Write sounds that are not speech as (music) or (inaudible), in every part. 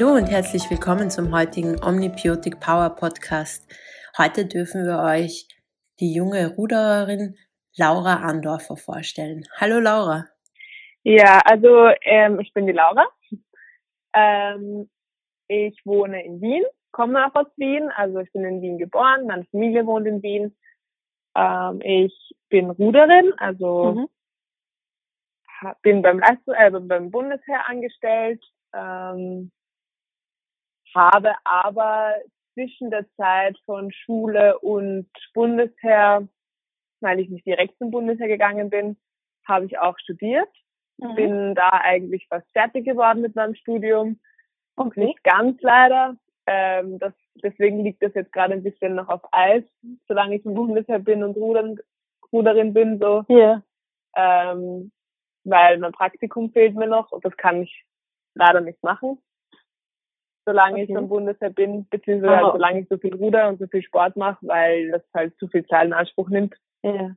Hallo und herzlich willkommen zum heutigen Omnibiotic Power Podcast. Heute dürfen wir euch die junge Rudererin Laura Andorfer vorstellen. Hallo Laura. Ja, also ähm, ich bin die Laura. Ähm, ich wohne in Wien, komme auch aus Wien, also ich bin in Wien geboren, meine Familie wohnt in Wien. Ähm, ich bin Ruderin, also mhm. bin beim, Leistung, äh, beim Bundesheer angestellt, ähm, habe aber zwischen der Zeit von Schule und Bundesheer, weil ich nicht direkt zum Bundesheer gegangen bin, habe ich auch studiert. Mhm. Bin da eigentlich fast fertig geworden mit meinem Studium. Okay. Nicht ganz leider. Ähm, das, deswegen liegt das jetzt gerade ein bisschen noch auf Eis, solange ich im Bundesheer bin und Rudern, Ruderin bin, so. Yeah. Ähm, weil mein Praktikum fehlt mir noch und das kann ich leider nicht machen solange okay. ich im Bundesheer bin, beziehungsweise halt, solange ich so viel Ruder und so viel Sport mache, weil das halt zu viel Zeit in Anspruch nimmt. Ja.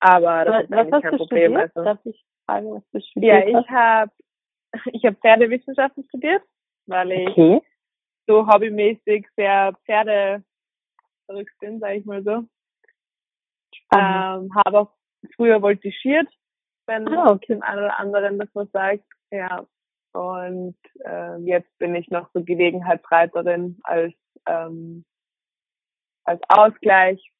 Aber das was, ist eigentlich kein Problem. Studiert? Also. Darf ich fragen, was du studiert Ja, ich habe (laughs) ich hab Pferdewissenschaften studiert, weil ich okay. so hobbymäßig sehr Pferde verrückt bin, sage ich mal so. Ähm, habe auch früher voltigiert, wenn ah, okay. dem einen oder anderen das was sagt. Ja, und äh, jetzt bin ich noch so Gelegenheitsreiterin als ähm, als Ausgleich.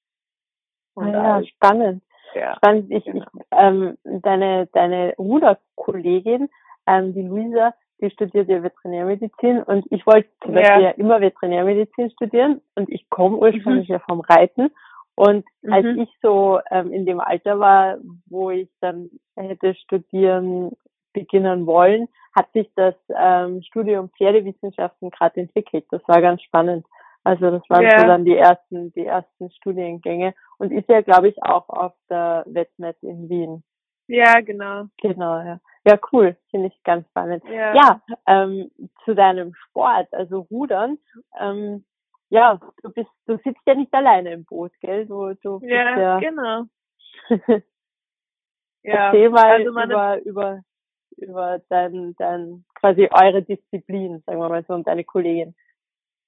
Und ah ja, als, spannend. Ja, spannend. Ich, genau. ich, ähm, deine deine Ruderkollegin, ähm, die Luisa, die studiert ja Veterinärmedizin und ich wollte zum Beispiel ja. ja immer Veterinärmedizin studieren und ich komme ursprünglich mhm. ja vom Reiten und mhm. als ich so ähm, in dem Alter war, wo ich dann hätte studieren beginnen wollen, hat sich das ähm, Studium Pferdewissenschaften gerade entwickelt. Das war ganz spannend. Also das waren yeah. so dann die ersten, die ersten Studiengänge und ist ja, glaube ich, auch auf der Wettmet in Wien. Ja, genau. Genau, ja. Ja, cool, finde ich ganz spannend. Ja, ja ähm, zu deinem Sport, also Rudern, ähm, ja, du bist, du sitzt ja nicht alleine im Boot, gell? Du, du bist ja, ja genau. (laughs) ja, Erzähl mal also über, über über dein, dein, quasi eure Disziplin, sagen wir mal so, und deine Kollegin,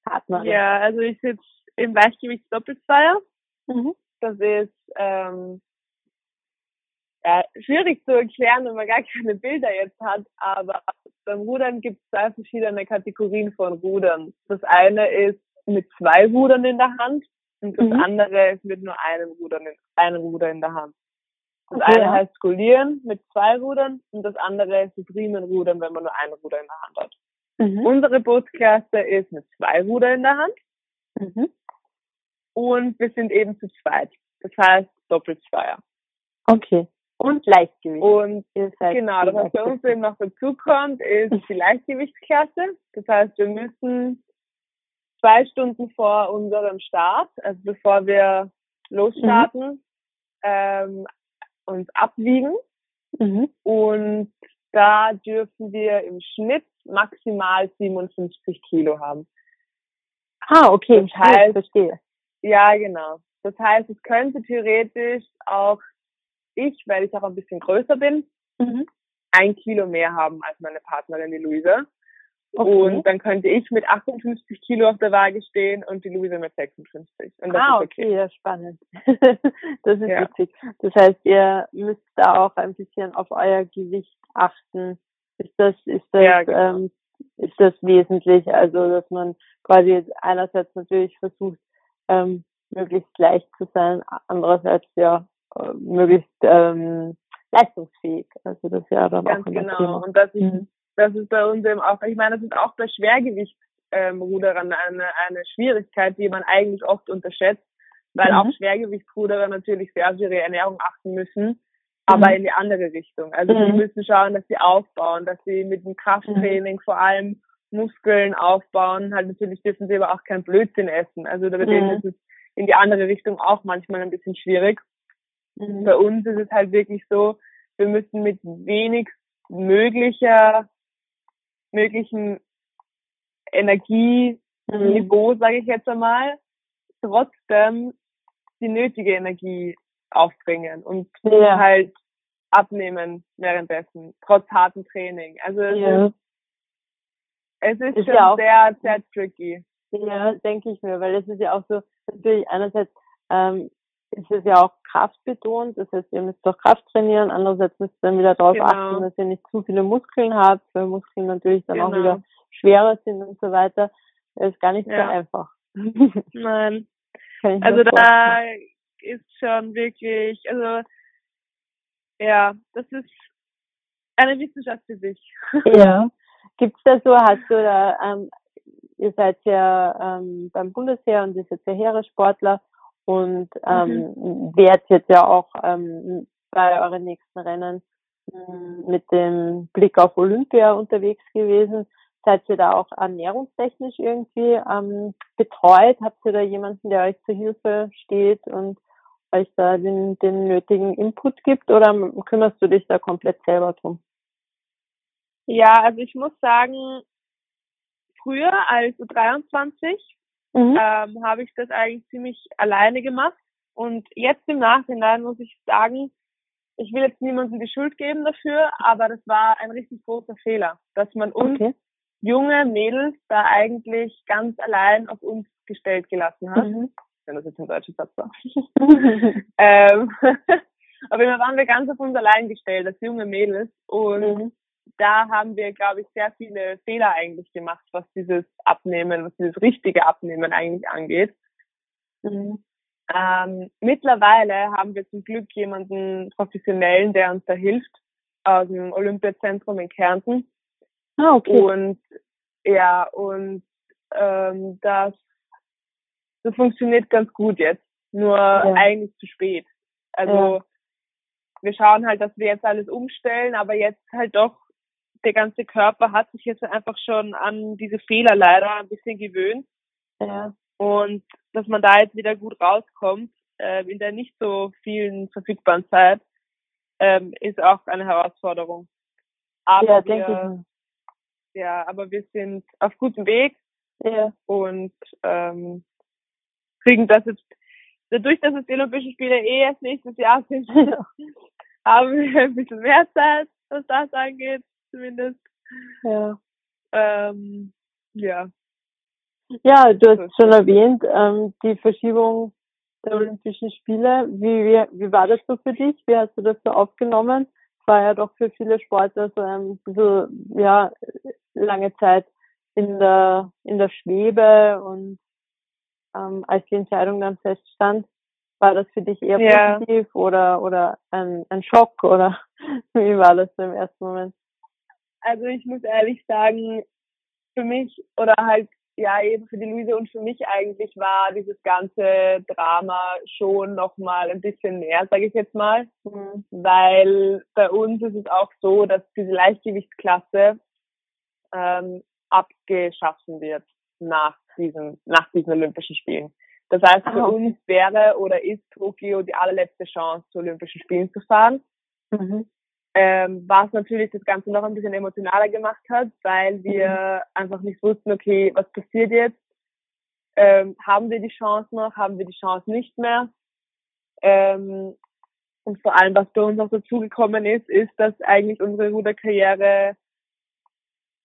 Partnerin. Ja, also ich sitze im Leichtgewichtsdoppelzweier. Mhm. Das ist ähm, ja, schwierig zu erklären, wenn man gar keine Bilder jetzt hat, aber beim Rudern gibt es zwei verschiedene Kategorien von Rudern. Das eine ist mit zwei Rudern in der Hand und das mhm. andere ist mit nur einem Ruder, einem Ruder in der Hand. Das okay, eine heißt Skolieren mit zwei Rudern und das andere ist Riemenrudern, wenn man nur ein Ruder in der Hand hat. Mhm. Unsere Bootsklasse ist mit zwei Rudern in der Hand. Mhm. Und wir sind eben zu zweit. Das heißt Doppelzweier. Okay. Und Leichtgewicht. Und genau, das was bei uns eben noch dazu kommt, ist die Leichtgewichtsklasse. Das heißt, wir müssen zwei Stunden vor unserem Start, also bevor wir losstarten, mhm. ähm, uns abwiegen. Mhm. Und da dürfen wir im Schnitt maximal 57 Kilo haben. Ah, okay, das heißt, verstehe. Ja, genau. Das heißt, es könnte theoretisch auch ich, weil ich auch ein bisschen größer bin, mhm. ein Kilo mehr haben als meine Partnerin, die Luisa. Okay. Und dann könnte ich mit 58 Kilo auf der Waage stehen und die Luisa mit 56. Und das ah, ist okay. okay, ja, spannend. (laughs) das ist ja. witzig. Das heißt, ihr müsst da auch ein bisschen auf euer Gewicht achten. Ist das, ist das, ja, genau. ähm, ist das wesentlich? Also, dass man quasi einerseits natürlich versucht, ähm, möglichst leicht zu sein, andererseits ja, äh, möglichst ähm, leistungsfähig. Also das ist ja dann Ganz auch genau. Thema. Und das ist mhm das ist bei uns eben auch, ich meine, das ist auch bei Schwergewichtsruderern ähm, eine, eine Schwierigkeit, die man eigentlich oft unterschätzt, weil mhm. auch Schwergewichtsruderer natürlich sehr auf ihre Ernährung achten müssen, aber mhm. in die andere Richtung. Also mhm. sie müssen schauen, dass sie aufbauen, dass sie mit dem Krafttraining mhm. vor allem Muskeln aufbauen. Halt natürlich dürfen sie aber auch kein Blödsinn essen. Also da mhm. ist es in die andere Richtung auch manchmal ein bisschen schwierig. Mhm. Bei uns ist es halt wirklich so, wir müssen mit wenig möglicher möglichen Energieniveau, mhm. sage ich jetzt einmal, trotzdem die nötige Energie aufbringen und ja. halt abnehmen währenddessen, trotz hartem Training. Also ja. ist, Es ist, ist schon ja auch, sehr, sehr tricky. Ja, denke ich mir, weil es ist ja auch so, natürlich einerseits ähm, ist es ja auch kraftbetont, das heißt, ihr müsst doch Kraft trainieren, andererseits müsst ihr dann wieder darauf genau. achten, dass ihr nicht zu viele Muskeln habt, weil Muskeln natürlich dann genau. auch wieder schwerer sind und so weiter. Das ist gar nicht ja. so einfach. (laughs) Nein. Also da ist schon wirklich, also ja, das ist eine Wissenschaft für sich. (laughs) Ja. Gibt's da so, hast du da, ähm, ihr seid ja ähm, beim Bundesheer und ihr seid ja Heeressportler und ähm, mhm. wärt jetzt ja auch ähm, bei euren nächsten Rennen ähm, mit dem Blick auf Olympia unterwegs gewesen. Seid ihr da auch ernährungstechnisch irgendwie ähm, betreut? Habt ihr da jemanden, der euch zur Hilfe steht und euch da den, den nötigen Input gibt oder kümmerst du dich da komplett selber drum? Ja, also ich muss sagen, früher als U23 mhm. ähm, habe ich das eigentlich ziemlich alleine gemacht. Und jetzt im Nachhinein muss ich sagen, ich will jetzt niemandem die Schuld geben dafür, aber das war ein richtig großer Fehler, dass man uns okay. junge Mädels da eigentlich ganz allein auf uns gestellt gelassen hat. Mhm wenn das jetzt ein deutscher Satz war. (laughs) ähm, (laughs) aber immer waren wir ganz auf uns allein gestellt, als junge Mädels. Und mhm. Da haben wir, glaube ich, sehr viele Fehler eigentlich gemacht, was dieses Abnehmen, was dieses richtige Abnehmen eigentlich angeht. Mhm. Ähm, mittlerweile haben wir zum Glück jemanden professionellen, der uns da hilft, aus dem Olympiazentrum in Kärnten. Ah, okay. Und ja, und ähm, das das funktioniert ganz gut jetzt. Nur ja. eigentlich zu spät. Also ja. wir schauen halt, dass wir jetzt alles umstellen, aber jetzt halt doch, der ganze Körper hat sich jetzt einfach schon an diese Fehler leider ein bisschen gewöhnt. Ja. Und dass man da jetzt wieder gut rauskommt, äh, in der nicht so vielen verfügbaren Zeit, ähm, ist auch eine Herausforderung. Aber ja, wir, ich. Ja, aber wir sind auf gutem Weg. Ja. Und ähm, kriegen das jetzt, dadurch, dass es die Olympischen Spiele eh erst nächstes Jahr sind, (laughs) haben wir ein bisschen mehr Zeit, was das angeht, zumindest. Ja. Ähm, ja. Ja, du hast schon erwähnt, ähm, die Verschiebung der Olympischen Spiele. Wie, wie, wie war das so für dich? Wie hast du das so aufgenommen? War ja doch für viele Sportler so ein bisschen, ja, lange Zeit in der, in der Schwebe und ähm, als die Entscheidung dann feststand? War das für dich eher ja. positiv oder, oder ein, ein Schock oder (laughs) wie war das so im ersten Moment? Also ich muss ehrlich sagen, für mich oder halt ja eben für die Luise und für mich eigentlich war dieses ganze Drama schon nochmal ein bisschen mehr, sage ich jetzt mal, mhm. weil bei uns ist es auch so, dass diese Leichtgewichtsklasse ähm, abgeschaffen wird nach diesen, nach diesen Olympischen Spielen. Das heißt, für oh. uns wäre oder ist Tokio die allerletzte Chance, zu Olympischen Spielen zu fahren. Mhm. Ähm, was natürlich das Ganze noch ein bisschen emotionaler gemacht hat, weil wir mhm. einfach nicht wussten, okay, was passiert jetzt? Ähm, haben wir die Chance noch? Haben wir die Chance nicht mehr? Ähm, und vor allem, was bei uns auch dazugekommen ist, ist, dass eigentlich unsere Ruderkarriere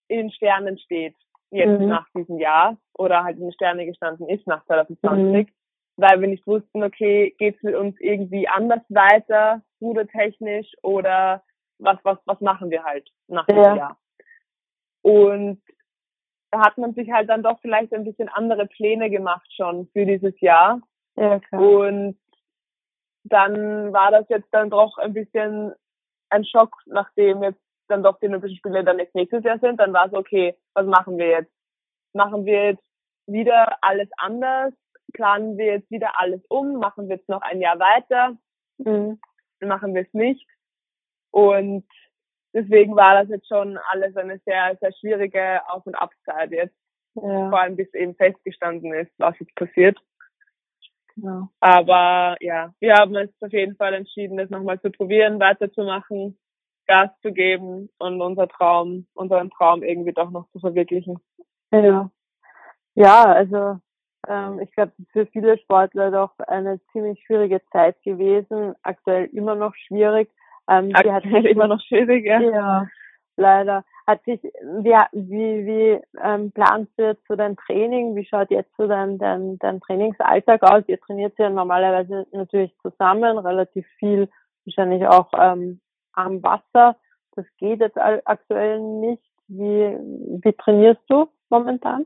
in Sternen steht jetzt mhm. nach diesem Jahr oder halt in den Sterne gestanden ist nach 2020, mhm. weil wir nicht wussten, okay, geht's mit uns irgendwie anders weiter, rudertechnisch oder was, was, was machen wir halt nach diesem ja. Jahr. Und da hat man sich halt dann doch vielleicht ein bisschen andere Pläne gemacht schon für dieses Jahr. Ja, klar. Und dann war das jetzt dann doch ein bisschen ein Schock, nachdem jetzt dann doch die Olympischen Spiele dann jetzt nächstes Jahr sind, dann war es okay, was machen wir jetzt? Machen wir jetzt wieder alles anders? Planen wir jetzt wieder alles um? Machen wir jetzt noch ein Jahr weiter? Mhm. Machen wir es nicht? Und deswegen war das jetzt schon alles eine sehr, sehr schwierige Auf- und Abzeit jetzt. Ja. Vor allem bis eben festgestanden ist, was jetzt passiert. Ja. Aber ja, wir haben uns auf jeden Fall entschieden, das nochmal zu probieren, weiterzumachen Gas zu geben und unser Traum, unseren Traum irgendwie doch noch zu verwirklichen. Ja, ja also ähm, ich glaube, für viele Sportler doch eine ziemlich schwierige Zeit gewesen, aktuell immer noch schwierig. Ähm, aktuell hat immer noch schwierig, ja. Ja, leider. Hat sich, wie, wie, wie ähm, planst du jetzt so dein Training? Wie schaut jetzt so dein, dein, dein Trainingsalltag aus? Ihr trainiert ja normalerweise natürlich zusammen, relativ viel, wahrscheinlich auch ähm, am Wasser. Das geht jetzt aktuell nicht. Wie, wie trainierst du momentan?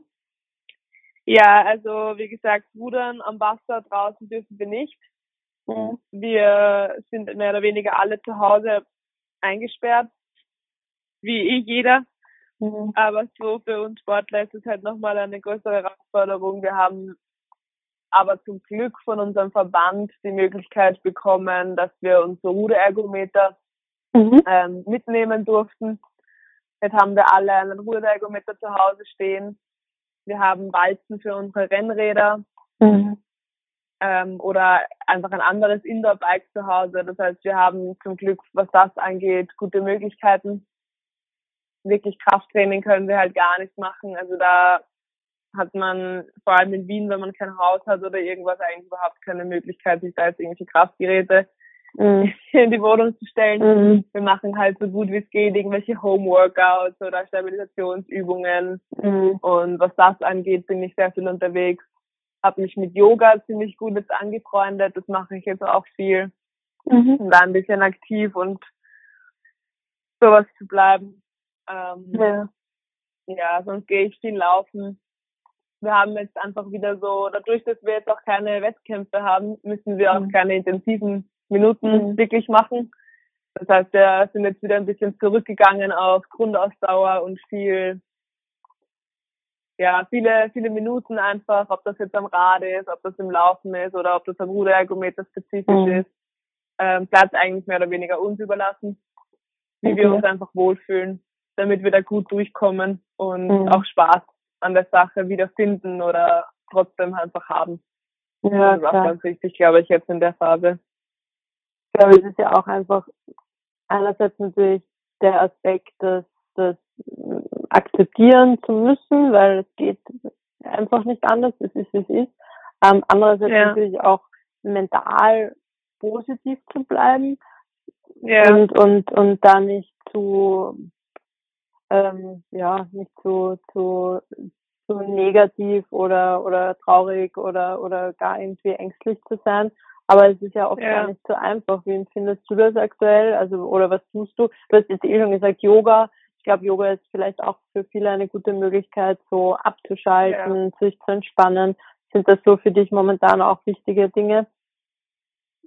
Ja, also wie gesagt, Rudern am Wasser draußen dürfen wir nicht. Mhm. Wir sind mehr oder weniger alle zu Hause eingesperrt, wie eh jeder. Mhm. Aber so für uns Sportler ist es halt nochmal eine größere Herausforderung. Wir haben aber zum Glück von unserem Verband die Möglichkeit bekommen, dass wir unsere Ruderergometer mhm. ähm, mitnehmen durften. Jetzt haben wir alle einen Ruderergometer zu Hause stehen. Wir haben Walzen für unsere Rennräder. Mhm. Ähm, oder einfach ein anderes Indoor-Bike zu Hause. Das heißt, wir haben zum Glück, was das angeht, gute Möglichkeiten. Wirklich Krafttraining können wir halt gar nicht machen. Also da hat man vor allem in Wien, wenn man kein Haus hat oder irgendwas, eigentlich überhaupt keine Möglichkeit, sich da jetzt irgendwelche Kraftgeräte mhm. (laughs) in die Wohnung zu stellen. Mhm. Wir machen halt so gut wie es geht irgendwelche Home-Workouts oder Stabilisationsübungen. Mhm. Und was das angeht, bin ich sehr viel unterwegs. Habe mich mit Yoga ziemlich gut jetzt angefreundet. Das mache ich jetzt auch viel. Mhm. Um da ein bisschen aktiv und sowas zu bleiben. Ähm, ja. ja, sonst gehe ich viel laufen. Wir haben jetzt einfach wieder so, dadurch, dass wir jetzt auch keine Wettkämpfe haben, müssen wir auch mhm. keine intensiven Minuten mhm. wirklich machen. Das heißt, wir sind jetzt wieder ein bisschen zurückgegangen auf Grundausdauer und viel, ja, viele, viele Minuten einfach, ob das jetzt am Rad ist, ob das im Laufen ist oder ob das am Ruderergometer spezifisch mhm. ist, ähm, bleibt eigentlich mehr oder weniger uns überlassen, wie okay. wir uns einfach wohlfühlen, damit wir da gut durchkommen und mhm. auch Spaß an der Sache wiederfinden oder trotzdem einfach haben. Ja, das ist auch ganz wichtig, glaube ich, jetzt in der Phase glaube, es ist ja auch einfach einerseits natürlich der Aspekt, dass das akzeptieren zu müssen, weil es geht einfach nicht anders, es ist, wie es ist. Ähm, andererseits ja. natürlich auch mental positiv zu bleiben ja. und, und, und da nicht zu, ähm, ja, nicht zu, zu, zu negativ oder, oder traurig oder, oder gar irgendwie ängstlich zu sein, aber es ist ja oft ja. gar nicht so einfach. Wie empfindest du das aktuell? Also, oder was tust du? Du hast jetzt eh schon gesagt, Yoga. Ich glaube, Yoga ist vielleicht auch für viele eine gute Möglichkeit, so abzuschalten, ja. sich zu entspannen. Sind das so für dich momentan auch wichtige Dinge?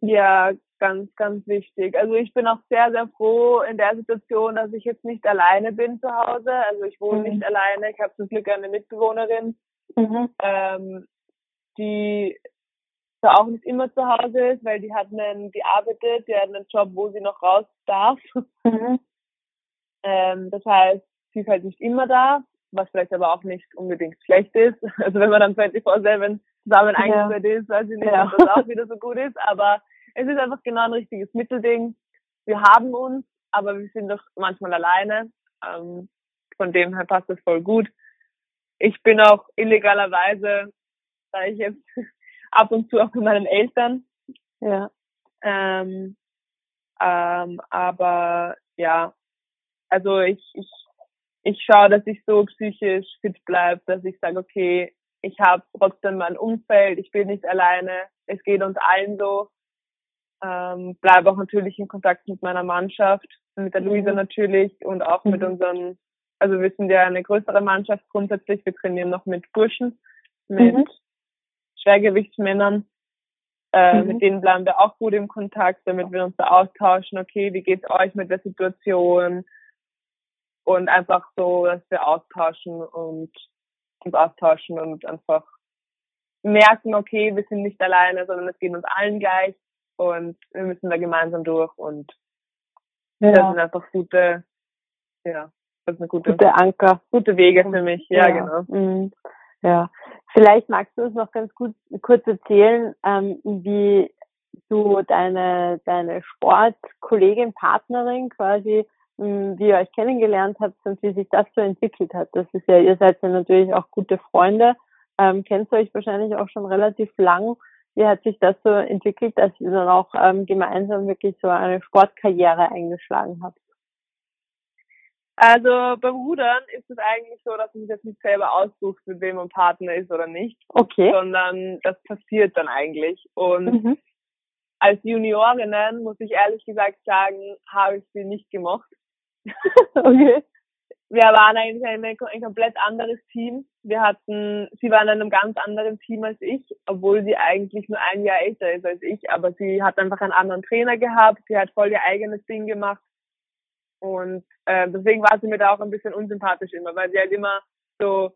Ja, ganz, ganz wichtig. Also ich bin auch sehr, sehr froh in der Situation, dass ich jetzt nicht alleine bin zu Hause. Also ich wohne mhm. nicht alleine. Ich habe zum Glück eine Mitbewohnerin, mhm. ähm, die zwar auch nicht immer zu Hause ist, weil die hat einen, die arbeitet, die hat einen Job, wo sie noch raus darf. Mhm. Ähm, das heißt, sie ist halt nicht immer da, was vielleicht aber auch nicht unbedingt schlecht ist. (laughs) Also wenn man dann 24-7 zusammen eingesperrt ja. ist, weiß ich nicht, ja. ob das auch wieder so gut ist, aber es ist einfach genau ein richtiges Mittelding. Wir haben uns, aber wir sind doch manchmal alleine. Ähm, von dem her passt das voll gut. Ich bin auch illegalerweise, da ich jetzt (laughs) ab und zu auch mit meinen Eltern. Ja. Ähm, ähm, aber ja, also ich, ich, ich schaue, dass ich so psychisch fit bleibe, dass ich sage, okay, ich habe trotzdem mein Umfeld, ich bin nicht alleine, es geht uns allen so. Ähm, bleibe auch natürlich in Kontakt mit meiner Mannschaft, mit der Luisa mhm. natürlich und auch mhm. mit unseren, also wir sind ja eine größere Mannschaft grundsätzlich, wir trainieren noch mit Burschen, mit mhm. Schwergewichtsmännern. Äh, mhm. Mit denen bleiben wir auch gut im Kontakt, damit wir uns da austauschen, okay, wie geht's euch mit der Situation? Und einfach so, dass wir austauschen und uns austauschen und einfach merken, okay, wir sind nicht alleine, sondern es geht uns allen gleich und wir müssen da gemeinsam durch und ja. das sind einfach gute, ja, das ist eine gute, gute Anker. Gute Wege für mich, ja, ja. genau. Mhm. Ja, vielleicht magst du uns noch ganz gut kurz erzählen, ähm, wie du deine deine Sportkollegin, Partnerin quasi, wie ihr euch kennengelernt habt und wie sich das so entwickelt hat. Das ist ja, ihr seid ja natürlich auch gute Freunde, ähm, kennt ihr euch wahrscheinlich auch schon relativ lang. Wie hat sich das so entwickelt, dass ihr dann auch ähm, gemeinsam wirklich so eine Sportkarriere eingeschlagen habt? Also beim Rudern ist es eigentlich so, dass man sich jetzt nicht selber aussucht, mit wem man Partner ist oder nicht. Okay. Sondern das passiert dann eigentlich. Und mhm. als Juniorinnen, muss ich ehrlich gesagt sagen, habe ich sie nicht gemocht. (laughs) okay. Wir waren eigentlich ein, ein komplett anderes Team. Wir hatten, sie waren in einem ganz anderen Team als ich, obwohl sie eigentlich nur ein Jahr älter ist als ich, aber sie hat einfach einen anderen Trainer gehabt, sie hat voll ihr eigenes Ding gemacht und äh, deswegen war sie mir da auch ein bisschen unsympathisch immer, weil sie halt immer so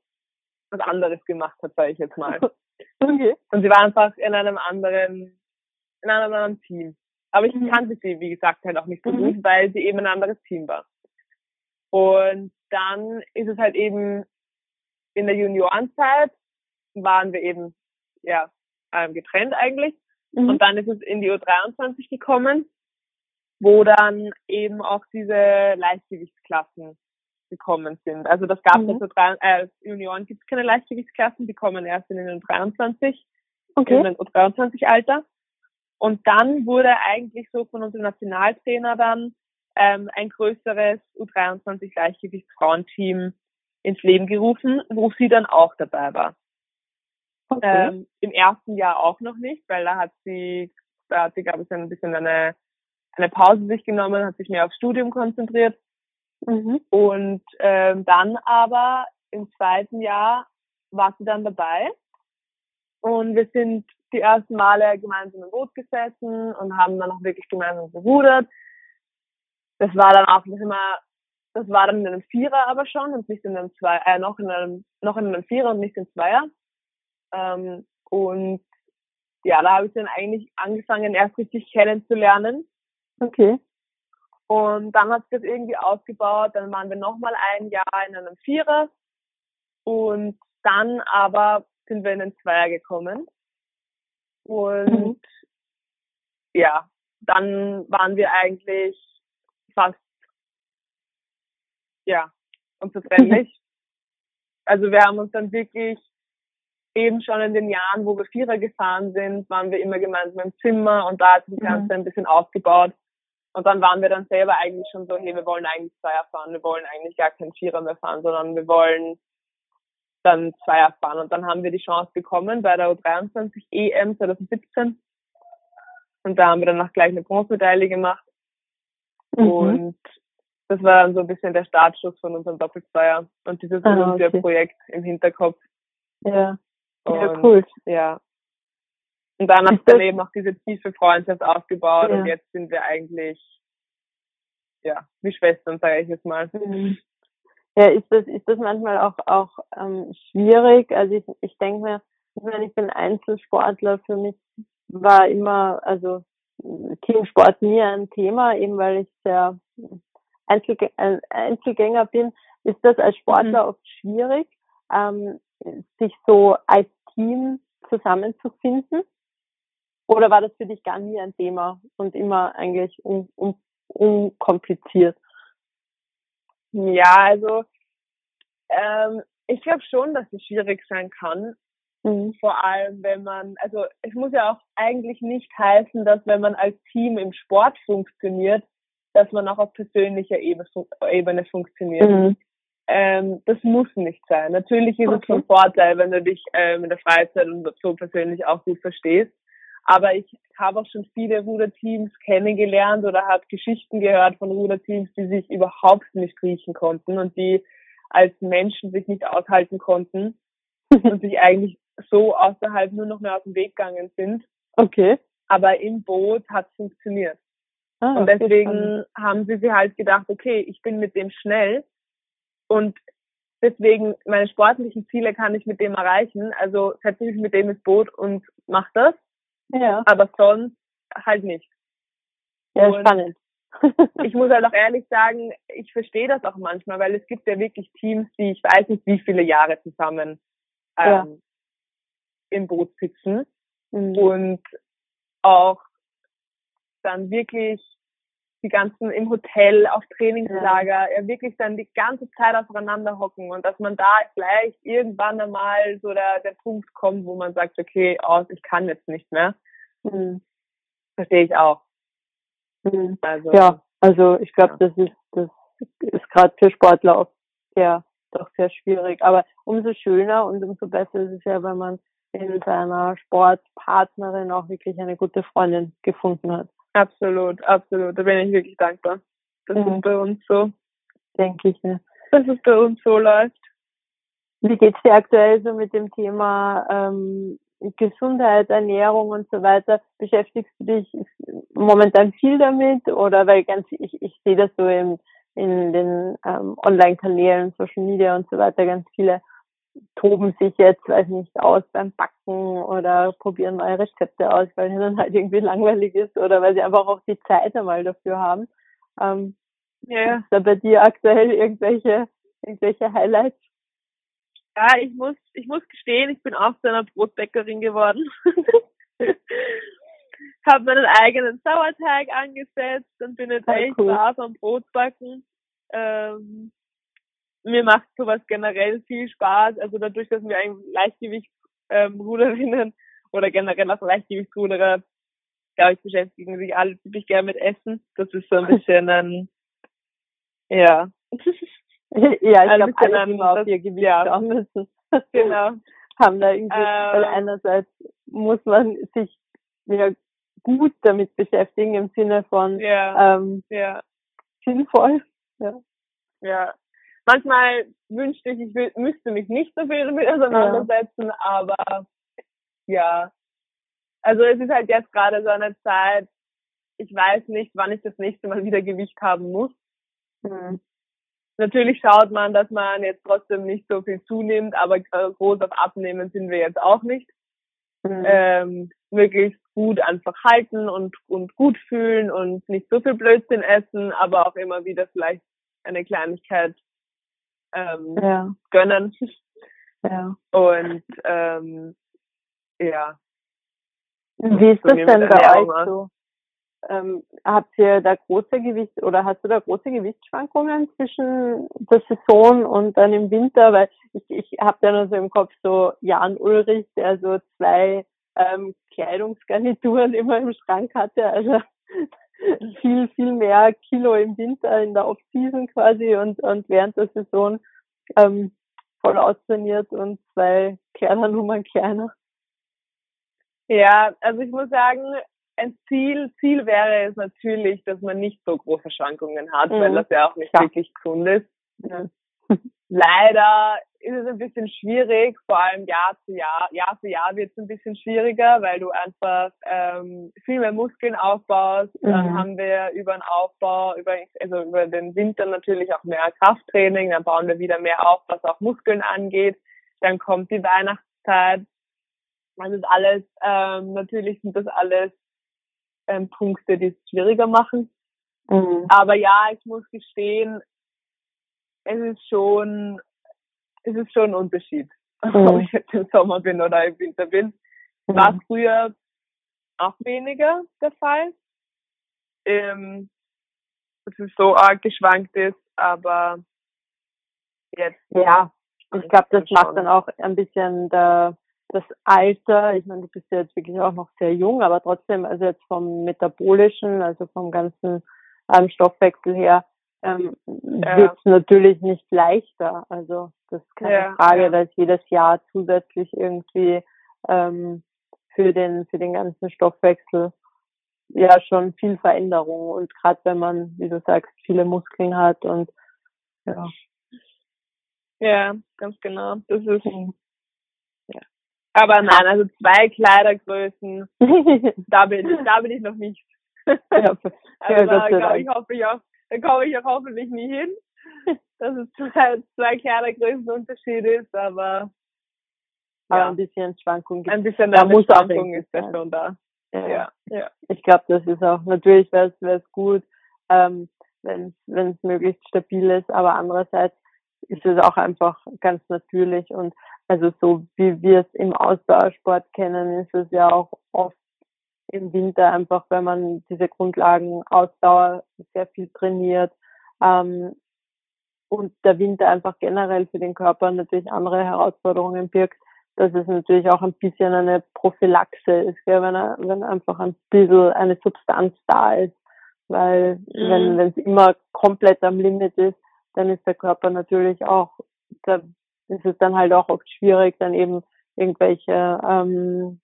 was anderes gemacht hat, sage ich jetzt mal. (laughs) Okay. Und sie war einfach in einem anderen, in einem anderen Team. Aber ich mhm. kannte sie, wie gesagt, halt auch nicht so mhm. gut, weil sie eben ein anderes Team war. Und dann ist es halt eben in der Juniorenzeit waren wir eben ja ähm, getrennt eigentlich. Mhm. Und dann ist es in die U23 gekommen wo dann eben auch diese Leichtgewichtsklassen gekommen sind. Also das gab es mhm. also äh, Junioren gibt es keine Leichtgewichtsklassen, die kommen erst in den 23, okay. in den U23 Alter. Und dann wurde eigentlich so von unserem Nationaltrainer dann ähm, ein größeres U23 Leichtgewichtsfrauenteam ins Leben gerufen, wo sie dann auch dabei war. Okay. Ähm, Im ersten Jahr auch noch nicht, weil da hat sie, da hat sie, glaube ich, ein bisschen eine eine Pause sich genommen, hat sich mehr aufs Studium konzentriert. Mhm. Und ähm, dann aber im zweiten Jahr war sie dann dabei. Und wir sind die ersten Male gemeinsam im Boot gesessen und haben dann auch wirklich gemeinsam gerudert. Das war dann auch noch immer, das war dann in einem Vierer aber schon und nicht in einem Zwei, äh, noch in einem, noch in einem Vierer und nicht in Zweier. Ähm, und ja, da habe ich dann eigentlich angefangen, erst richtig kennenzulernen. Okay. Und dann hat sich das irgendwie aufgebaut. Dann waren wir nochmal ein Jahr in einem Vierer. Und dann aber sind wir in den Zweier gekommen. Und mhm. ja, dann waren wir eigentlich fast, ja, unzertrennlich. (laughs) also wir haben uns dann wirklich eben schon in den Jahren, wo wir Vierer gefahren sind, waren wir immer gemeinsam im Zimmer und da hat sich das Ganze mhm. ein bisschen aufgebaut. Und dann waren wir dann selber eigentlich schon so, hey, wir wollen eigentlich Zweier fahren, wir wollen eigentlich gar keinen Vierer mehr fahren, sondern wir wollen dann Zweier fahren. Und dann haben wir die Chance bekommen bei der U23 EM 2017. Und da haben wir dann auch gleich eine Bronzemedaille gemacht. Mhm. Und das war dann so ein bisschen der Startschuss von unserem Doppelzweier und dieses ah, okay. im Hinterkopf. Ja. Und, ja, cool. Ja. Und dann hat dann eben auch diese tiefe Freundschaft aufgebaut ja. und jetzt sind wir eigentlich, ja, wie Schwestern, sage ich jetzt mal. Mhm. Ja, ist das, ist das manchmal auch, auch ähm, schwierig? Also ich, ich denke mir, ich meine, ich bin Einzelsportler, für mich war immer, also Teamsport nie ein Thema, eben weil ich sehr Einzelgänger, Einzelgänger bin. Ist das als Sportler mhm. oft schwierig, ähm, sich so als Team zusammenzufinden? Oder war das für dich gar nie ein Thema und immer eigentlich un, un, unkompliziert? Ja, also ähm, ich glaube schon, dass es schwierig sein kann. Mhm. Vor allem, wenn man, also es muss ja auch eigentlich nicht heißen, dass wenn man als Team im Sport funktioniert, dass man auch auf persönlicher Ebene funktioniert. Mhm. Ähm, das muss nicht sein. Natürlich ist okay. es von Vorteil, wenn du dich ähm, in der Freizeit und so persönlich auch gut verstehst. Aber ich habe auch schon viele Ruderteams kennengelernt oder habe Geschichten gehört von Ruderteams, die sich überhaupt nicht riechen konnten und die als Menschen sich nicht aushalten konnten (laughs) und sich eigentlich so außerhalb nur noch mehr aus dem Weg gegangen sind. Okay. Aber im Boot hat es funktioniert. Ah, und deswegen haben sie sich halt gedacht, okay, ich bin mit dem schnell und deswegen meine sportlichen Ziele kann ich mit dem erreichen. Also setze ich mich mit dem ins Boot und mach das. Ja. Aber sonst halt nicht. Ja, und spannend. (laughs) ich muss halt auch ehrlich sagen, ich verstehe das auch manchmal, weil es gibt ja wirklich Teams, die ich weiß nicht wie viele Jahre zusammen ähm, ja. Im Boot sitzen mhm. und auch dann wirklich die ganzen im Hotel auf Trainingslager ja. ja. wirklich dann die ganze Zeit aufeinander hocken und dass man da vielleicht irgendwann einmal so der, der Punkt kommt, wo man sagt, okay, aus, ich kann jetzt nicht mehr. Mhm. Verstehe ich auch. Mhm. Also, ja, also ich glaube, ja. das ist das ist gerade für Sportler auch sehr, doch sehr schwierig. Aber umso schöner und umso besser ist es ja, wenn man in seiner Sportpartnerin auch wirklich eine gute Freundin gefunden hat. Absolut, absolut. Da bin ich wirklich dankbar. Das mhm. ist bei uns so. Denke ich, ja. Dass es bei uns so läuft. Wie geht's dir aktuell so mit dem Thema ähm, Gesundheit, Ernährung und so weiter? Beschäftigst du dich momentan viel damit oder weil ganz ich, ich sehe das so im, in den ähm, Online-Kanälen, Social Media und so weiter, ganz viele toben sich jetzt, weiß nicht, aus beim Backen oder probieren neue Rezepte aus, weil ihnen halt irgendwie langweilig ist oder weil sie einfach auch die Zeit einmal dafür haben. Ähm, ja. Ist da bei dir aktuell irgendwelche, irgendwelche Highlights? Ja, ich muss, ich muss gestehen, ich bin auch zu einer Brotbäckerin geworden. (laughs) habe meinen eigenen Sauerteig angesetzt und bin jetzt echt cool. brav am Brotbacken. Ähm, mir macht sowas generell viel Spaß. Also dadurch, dass wir eigentlich Leichtgewichtsruderinnen ähm, oder generell auch Leichtgewichtsruderer, glaube ich, beschäftigen sich alle ziemlich gerne mit Essen. Das ist so ein bisschen (laughs) ein, ja. ja, ich glaube, alle immer auf ihr Gewicht ja. schauen müssen. (laughs) genau. (laughs) Haben da irgendwie, ähm, weil einerseits muss man sich ja gut damit beschäftigen im Sinne von ja, ähm, ja. sinnvoll. Ja. ja, manchmal wünschte ich, ich müsste mich nicht so viel damit auseinandersetzen, ja. aber ja. Also es ist halt jetzt gerade so eine Zeit, ich weiß nicht, wann ich das nächste Mal wieder Gewicht haben muss. Mhm. Natürlich schaut man, dass man jetzt trotzdem nicht so viel zunimmt, aber groß auf Abnehmen sind wir jetzt auch nicht. Mhm. Ähm, möglichst gut einfach halten und, und gut fühlen und nicht so viel Blödsinn essen, aber auch immer wieder vielleicht eine Kleinigkeit ähm, ja. gönnen. Ja. Und ähm, ja. Wie ist das denn bei euch so? Ähm, habt ihr da große Gewicht oder hast du da große Gewichtsschwankungen zwischen der Saison und dann im Winter? Weil ich, ich habe da nur so im Kopf so Jan Ulrich, der so zwei ähm, Kleidungsgarnituren (laughs) immer im Schrank hatte. Also (laughs) viel, viel mehr Kilo im Winter in der Off-Season quasi und, und während der Saison ähm, voll austrainiert und zwei kleiner Nummern kleiner. Ja, also ich muss sagen, ein Ziel, Ziel wäre es natürlich, dass man nicht so große Schwankungen hat, mhm. weil das ja auch nicht ja. wirklich gesund ist. Ja. Leider ist es ein bisschen schwierig, vor allem Jahr zu Jahr. Jahr für Jahr wird es ein bisschen schwieriger, weil du einfach ähm, viel mehr Muskeln aufbaust. Mhm. Dann haben wir über den Aufbau, über, also über den Winter natürlich auch mehr Krafttraining. Dann bauen wir wieder mehr auf, was auch Muskeln angeht. Dann kommt die Weihnachtszeit. Das ist alles, ähm, natürlich sind das alles ähm, Punkte, die es schwieriger machen. Mhm. Aber ja, ich muss gestehen, es ist schon, es ist schon ein Unterschied, (laughs) mhm. ob ich jetzt im Sommer bin oder im Winter bin. Mhm. War früher auch weniger der Fall. Ähm, dass es so arg geschwankt ist, aber jetzt. Ja, ich glaube, das macht dann auch ein bisschen der, das Alter. Ich meine, du bist ja jetzt wirklich auch noch sehr jung, aber trotzdem, also jetzt vom metabolischen, also vom ganzen ähm, Stoffwechsel her, ähm, ja. wird es natürlich nicht leichter. Also das ist keine ja, Frage, ja. dass jedes Jahr zusätzlich irgendwie ähm, für den für den ganzen Stoffwechsel ja schon viel Veränderung und gerade wenn man, wie du sagst, viele Muskeln hat und ja. Ja, ganz genau. Das ist ja. Aber nein, also zwei Kleidergrößen, (laughs) da bin ich, da bin ich noch nicht. ja, (laughs) also ja, da, ich hoffe ich auch da komme ich auch hoffentlich nie hin, (laughs) dass es zwei, zwei kleine Größenunterschied ist, aber aber ja. ein bisschen Schwankung gibt. Ein bisschen da muss Schwankung ist ja schon da. Ja, ja. ja. Ich glaube, das ist auch, natürlich wäre es gut, ähm, wenn es möglichst stabil ist, aber andererseits ist es auch einfach ganz natürlich und also so wie wir es im Ausdauersport kennen, ist es ja auch oft im Winter einfach, wenn man diese Grundlagen Ausdauer sehr viel trainiert ähm, und der Winter einfach generell für den Körper natürlich andere Herausforderungen birgt, dass es natürlich auch ein bisschen eine Prophylaxe ist, gell, wenn, er, wenn einfach ein bisschen eine Substanz da ist, weil mhm. wenn wenn es immer komplett am Limit ist, dann ist der Körper natürlich auch, da ist es dann halt auch oft schwierig, dann eben irgendwelche ähm,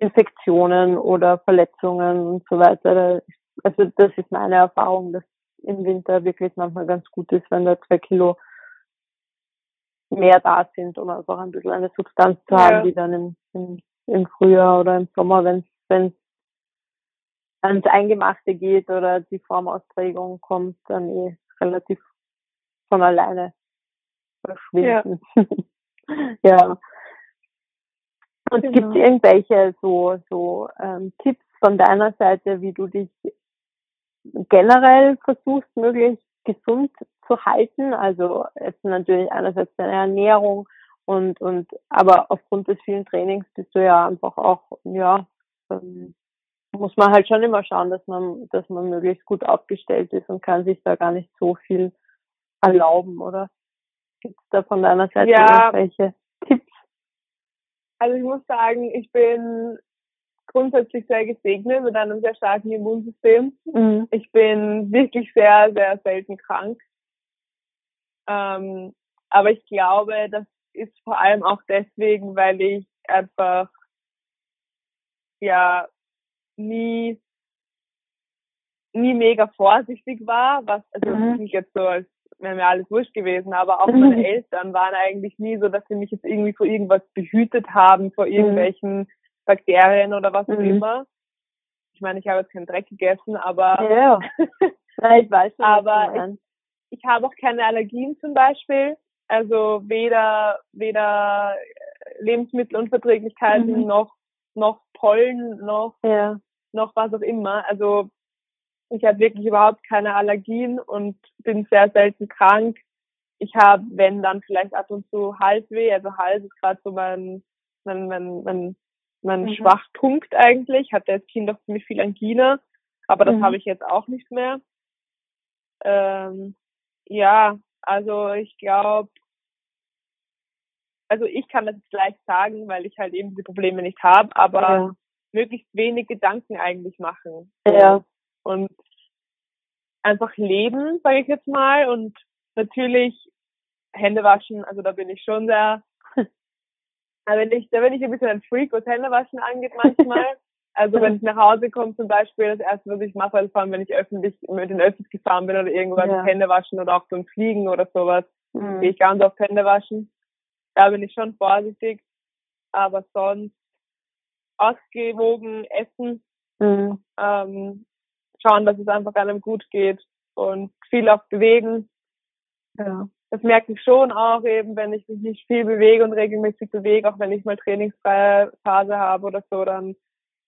Infektionen oder Verletzungen und so weiter. Also das ist meine Erfahrung, dass im Winter wirklich manchmal ganz gut ist, wenn da zwei Kilo mehr da sind, um einfach ein bisschen eine Substanz zu haben, ja. die dann im, im, im Frühjahr oder im Sommer, wenn es ans Eingemachte geht oder die Formausprägung kommt, dann eh relativ von alleine verschwinden. Ja. (laughs) ja. Und genau. gibt es irgendwelche so, so ähm, Tipps von deiner Seite, wie du dich generell versuchst, möglichst gesund zu halten? Also jetzt natürlich einerseits deine Ernährung und, und aber aufgrund des vielen Trainings bist du ja einfach auch, ja, ähm, muss man halt schon immer schauen, dass man, dass man möglichst gut aufgestellt ist und kann sich da gar nicht so viel erlauben, oder? Gibt es da von deiner Seite ja. irgendwelche? Also ich muss sagen, ich bin grundsätzlich sehr gesegnet mit einem sehr starken Immunsystem. Mhm. Ich bin wirklich sehr, sehr selten krank. Ähm, aber ich glaube, das ist vor allem auch deswegen, weil ich einfach ja nie nie mega vorsichtig war, was also mhm. nicht jetzt so als wäre mir alles wurscht gewesen, aber auch meine (laughs) Eltern waren eigentlich nie so, dass sie mich jetzt irgendwie vor irgendwas behütet haben, vor mhm. irgendwelchen. Bakterien oder was auch mhm. immer. Ich meine, ich habe jetzt keinen Dreck gegessen, aber ja. (laughs) ja ich weiß schon, aber ich, ich habe auch keine Allergien zum Beispiel. Also weder weder Lebensmittelunverträglichkeiten mhm. noch noch Pollen noch ja. noch was auch immer. Also ich habe wirklich überhaupt keine Allergien und bin sehr selten krank. Ich habe, wenn dann vielleicht ab und zu Halsweh, also Hals ist gerade so mein mein mein mein, mein mhm. Schwachpunkt eigentlich. Ich hatte als Kind auch ziemlich viel Angina, aber das mhm. habe ich jetzt auch nicht mehr. Ähm, ja, also ich glaube, also ich kann das jetzt leicht sagen, weil ich halt eben diese Probleme nicht habe, aber ja. möglichst wenig Gedanken eigentlich machen. Ja und einfach leben, sage ich jetzt mal. Und natürlich Hände waschen, also da bin ich schon sehr, (laughs) da bin ich, da bin ich ein bisschen ein Freak, was Hände waschen angeht manchmal. (laughs) Also wenn ich nach Hause komme zum Beispiel, das erste, was ich mache, ist fahren, wenn ich öffentlich mit den Öffis gefahren bin oder irgendwas, ja. Hände waschen oder auch beim Fliegen oder sowas, mhm. gehe ich ganz oft Hände waschen. Da bin ich schon vorsichtig. Aber sonst ausgewogen essen, mhm. ähm, schauen, dass es einfach einem gut geht und viel auch bewegen. Ja. Das merke ich schon auch eben, wenn ich mich nicht viel bewege und regelmäßig bewege, auch wenn ich mal trainingsfreie Phase habe oder so, dann,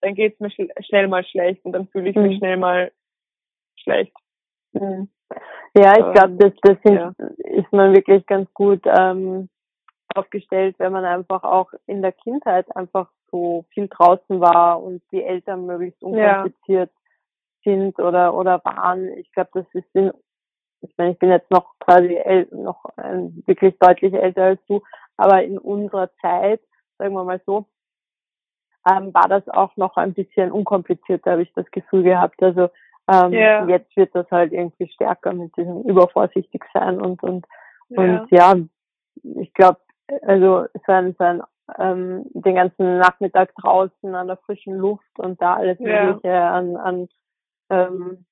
dann geht es mir schl schnell mal schlecht und dann fühle ich mhm. mich schnell mal schlecht. Mhm. Ja, ich glaube, das, das sind, ja. ist man wirklich ganz gut ähm, aufgestellt, wenn man einfach auch in der Kindheit einfach so viel draußen war und die Eltern möglichst unkompliziert sind oder oder waren. Ich glaube, das ist in ich meine, ich bin jetzt noch quasi äl noch ähm, wirklich deutlich älter als du, aber in unserer Zeit, sagen wir mal so, ähm, war das auch noch ein bisschen unkomplizierter, habe ich das Gefühl gehabt. Also ähm, yeah. jetzt wird das halt irgendwie stärker mit diesem übervorsichtig sein und und yeah. und ja, ich glaube, also so ein, so ein ähm, den ganzen Nachmittag draußen an der frischen Luft und da alles yeah. Mögliche an, an ähm,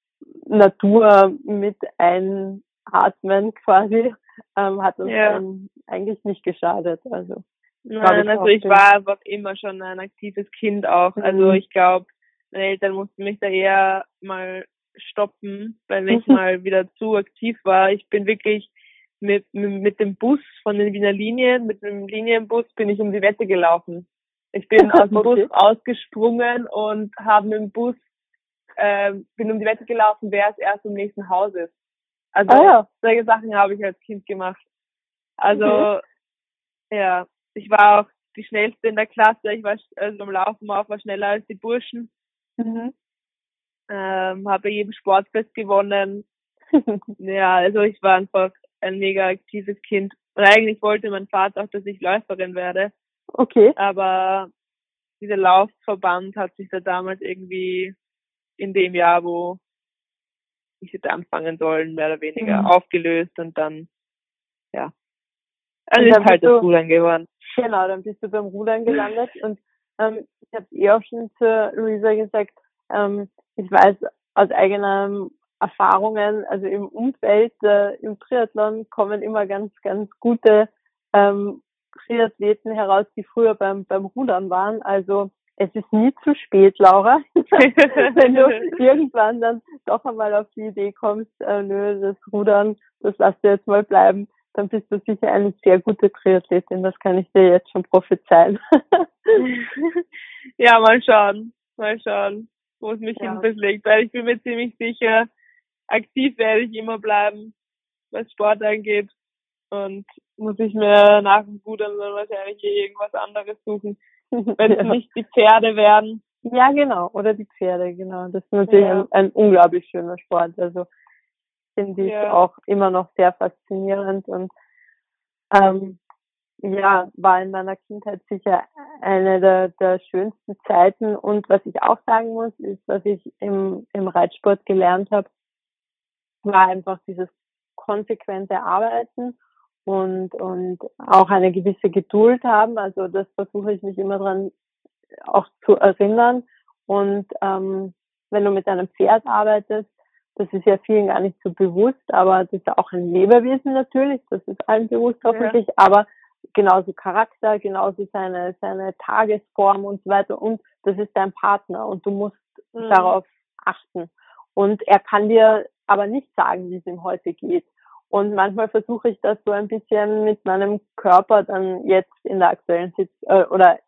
Natur mit einatmen quasi, ähm, hat uns ja. eigentlich nicht geschadet. Also Nein, ich also ich war einfach immer schon ein aktives Kind auch. Also mhm. Also ich glaube, meine Eltern mussten mich da eher mal stoppen, weil ich mal wieder zu aktiv war. Ich bin wirklich mit, mit dem Bus von den Wiener Linien, mit dem Linienbus bin ich um die Wette gelaufen. Ich bin (laughs) aus dem. Bus ausgesprungen und habe mit dem Bus äh, bin um die Wette gelaufen, wer es erst im nächsten Haus ist. Also ah, ja. solche Sachen habe ich als Kind gemacht. Also mhm. ja, ich war auch die schnellste in der Klasse. Ich war also beim Laufen auch war schneller als die Burschen. Mhm. Ähm, habe jedem Sportfest gewonnen. (laughs) ja, also ich war einfach ein mega aktives Kind. Und eigentlich wollte mein Vater auch, dass ich Läuferin werde. Okay. Aber dieser Laufverband hat sich da damals irgendwie in dem Jahr, wo ich hätte anfangen sollen, mehr oder weniger mhm. aufgelöst und dann, ja. Also ist halt das Rudern geworden. Genau, dann bist du beim Rudern (laughs) gelandet und ähm, ich habe eh auch schon zu Luisa gesagt, ähm, ich weiß aus eigener Erfahrungen, also im Umfeld, äh, im Triathlon kommen immer ganz, ganz gute ähm, Triathleten heraus, die früher beim, beim Rudern waren. Also es ist nie zu spät, Laura. (laughs) Wenn du irgendwann dann doch einmal auf die Idee kommst, äh, nö, das Rudern, das lass dir jetzt mal bleiben, dann bist du sicher eine sehr gute Triathletin. Das kann ich dir jetzt schon prophezeien. (laughs) ja, mal schauen. Mal schauen, wo es mich ja. hinbewegt. Weil ich bin mir ziemlich sicher, aktiv werde ich immer bleiben, was Sport angeht. Und muss ich mir nach dem Rudern dann wahrscheinlich irgendwas anderes suchen, (laughs) wenn es ja. nicht die Pferde werden. Ja, genau. Oder die Pferde, genau. Das ist natürlich ja. ein, ein, unglaublich schöner Sport. Also finde ich ja. auch immer noch sehr faszinierend und ähm, ja, war in meiner Kindheit sicher eine der, der schönsten Zeiten. Und was ich auch sagen muss, ist, was ich im, im Reitsport gelernt habe, war einfach dieses konsequente Arbeiten und, und auch eine gewisse Geduld haben. Also das versuche ich mich immer dran auch zu erinnern. Und ähm, wenn du mit einem Pferd arbeitest, das ist ja vielen gar nicht so bewusst, aber das ist auch ein Lebewesen natürlich, das ist allen bewusst hoffentlich, ja. aber genauso Charakter, genauso seine, seine Tagesform und so weiter und das ist dein Partner und du musst mhm. darauf achten. Und er kann dir aber nicht sagen, wie es ihm heute geht. Und manchmal versuche ich das so ein bisschen mit meinem Körper dann jetzt in der aktuellen Sitz äh, oder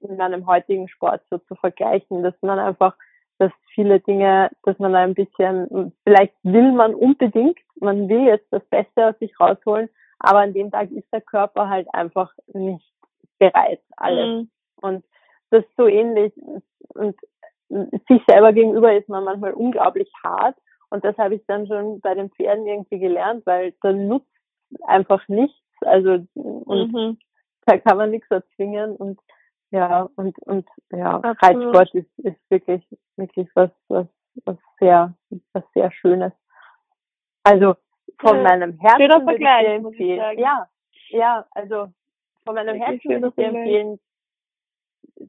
in meinem heutigen Sport so zu vergleichen, dass man einfach, dass viele Dinge, dass man ein bisschen, vielleicht will man unbedingt, man will jetzt das Beste aus sich rausholen, aber an dem Tag ist der Körper halt einfach nicht bereit, alles. Mhm. Und das ist so ähnlich und sich selber gegenüber ist man manchmal unglaublich hart und das habe ich dann schon bei den Pferden irgendwie gelernt, weil da nutzt einfach nichts. Also und mhm. da kann man nichts erzwingen und ja, und und ja, Absolut. Reitsport ist, ist wirklich, wirklich was, was, was sehr, was sehr Schönes. Also von ja, meinem Herzen würde ich dir empfehlen. Ja, ja, also von meinem Herzen würde ich dir empfehlen,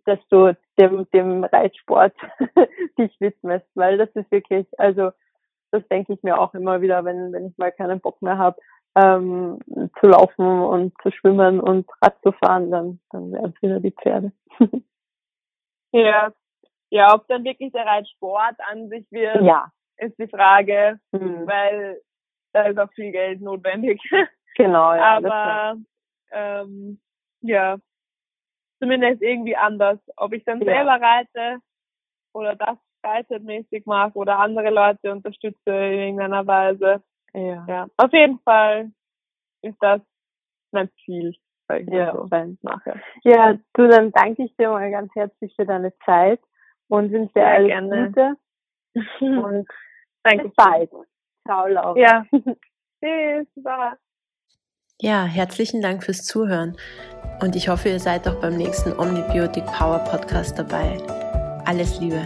dass du dem, dem Reitsport (laughs) dich widmest, weil das ist wirklich, also das denke ich mir auch immer wieder, wenn, wenn ich mal keinen Bock mehr habe, ähm, zu laufen und zu schwimmen und Rad zu fahren, dann, dann werden es wieder die Pferde. (laughs) ja. Ja, ob dann wirklich der Reitsport an sich wird, ja. ist die Frage, mhm. weil da ist auch viel Geld notwendig. (laughs) Genau, ja. Aber ähm, ja, zumindest irgendwie anders. Ob ich dann ja. selber reite oder das freizeitmäßig mache oder andere Leute unterstütze in irgendeiner Weise. Ja. ja. Auf jeden Fall ist das mein Ziel. Ja, so mache. ja, du, dann danke ich dir mal ganz herzlich für deine Zeit und wünsche dir alles gerne. Gute. (laughs) Und danke bis bald. Ciao, Laura. Ja. (laughs) Tschüss. Bye. Ja, herzlichen Dank fürs Zuhören und ich hoffe, ihr seid auch beim nächsten Omnibiotic Power Podcast dabei. Alles Liebe.